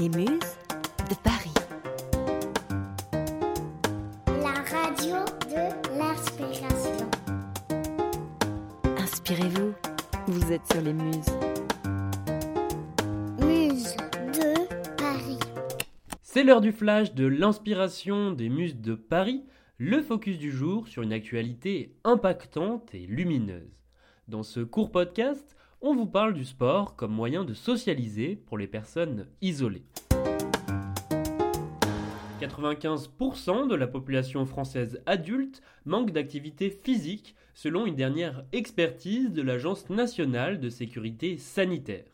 Les Muses de Paris. La radio de l'inspiration. Inspirez-vous, vous êtes sur les Muses. Muse de Paris. C'est l'heure du flash de l'inspiration des Muses de Paris, le focus du jour sur une actualité impactante et lumineuse. Dans ce court podcast, on vous parle du sport comme moyen de socialiser pour les personnes isolées. 95% de la population française adulte manque d'activité physique selon une dernière expertise de l'Agence nationale de sécurité sanitaire.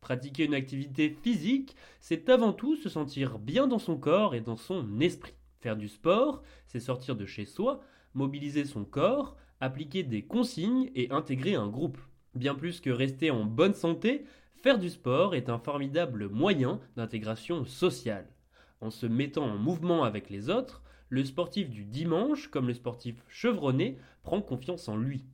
Pratiquer une activité physique, c'est avant tout se sentir bien dans son corps et dans son esprit. Faire du sport, c'est sortir de chez soi, mobiliser son corps, appliquer des consignes et intégrer un groupe. Bien plus que rester en bonne santé, faire du sport est un formidable moyen d'intégration sociale. En se mettant en mouvement avec les autres, le sportif du dimanche, comme le sportif chevronné, prend confiance en lui.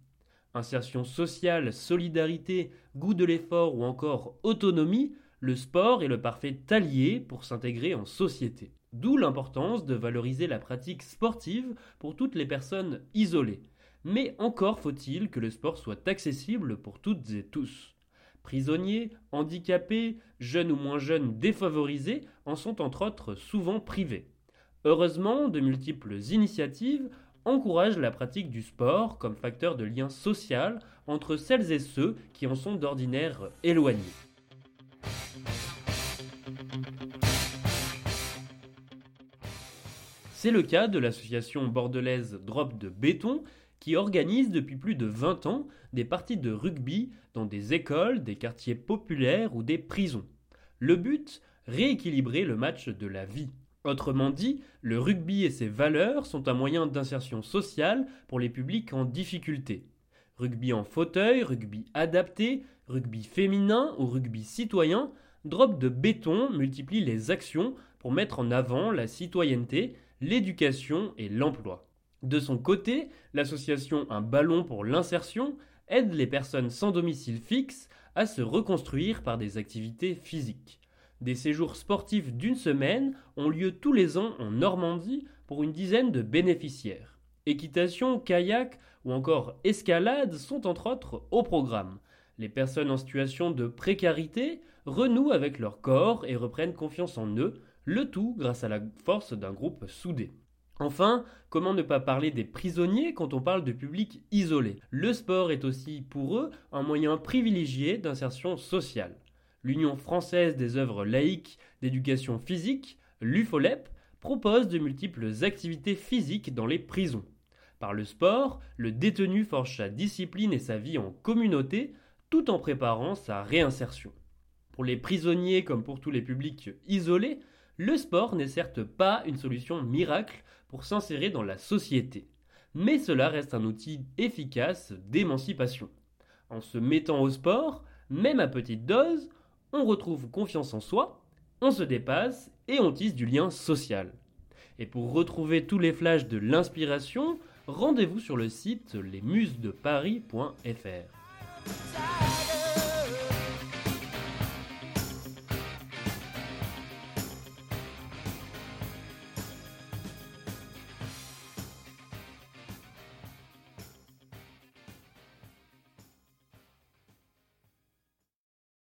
Insertion sociale, solidarité, goût de l'effort ou encore autonomie, le sport est le parfait allié pour s'intégrer en société. D'où l'importance de valoriser la pratique sportive pour toutes les personnes isolées. Mais encore faut-il que le sport soit accessible pour toutes et tous. Prisonniers, handicapés, jeunes ou moins jeunes défavorisés en sont entre autres souvent privés. Heureusement, de multiples initiatives encouragent la pratique du sport comme facteur de lien social entre celles et ceux qui en sont d'ordinaire éloignés. C'est le cas de l'association bordelaise Drop de Béton qui organise depuis plus de 20 ans des parties de rugby dans des écoles, des quartiers populaires ou des prisons. Le but Rééquilibrer le match de la vie. Autrement dit, le rugby et ses valeurs sont un moyen d'insertion sociale pour les publics en difficulté. Rugby en fauteuil, rugby adapté, rugby féminin ou rugby citoyen, Drop de béton multiplie les actions pour mettre en avant la citoyenneté, l'éducation et l'emploi. De son côté, l'association Un ballon pour l'insertion aide les personnes sans domicile fixe à se reconstruire par des activités physiques. Des séjours sportifs d'une semaine ont lieu tous les ans en Normandie pour une dizaine de bénéficiaires. Équitation, kayak ou encore escalade sont entre autres au programme. Les personnes en situation de précarité renouent avec leur corps et reprennent confiance en eux, le tout grâce à la force d'un groupe soudé. Enfin, comment ne pas parler des prisonniers quand on parle de public isolé? Le sport est aussi pour eux un moyen privilégié d'insertion sociale. L'Union française des œuvres laïques d'éducation physique, l'UFOLEP, propose de multiples activités physiques dans les prisons. Par le sport, le détenu forge sa discipline et sa vie en communauté tout en préparant sa réinsertion. Pour les prisonniers comme pour tous les publics isolés, le sport n'est certes pas une solution miracle s'insérer dans la société, mais cela reste un outil efficace d'émancipation. En se mettant au sport, même à petite dose, on retrouve confiance en soi, on se dépasse et on tisse du lien social. Et pour retrouver tous les flashs de l'inspiration, rendez-vous sur le site lesmusesdeparis.fr.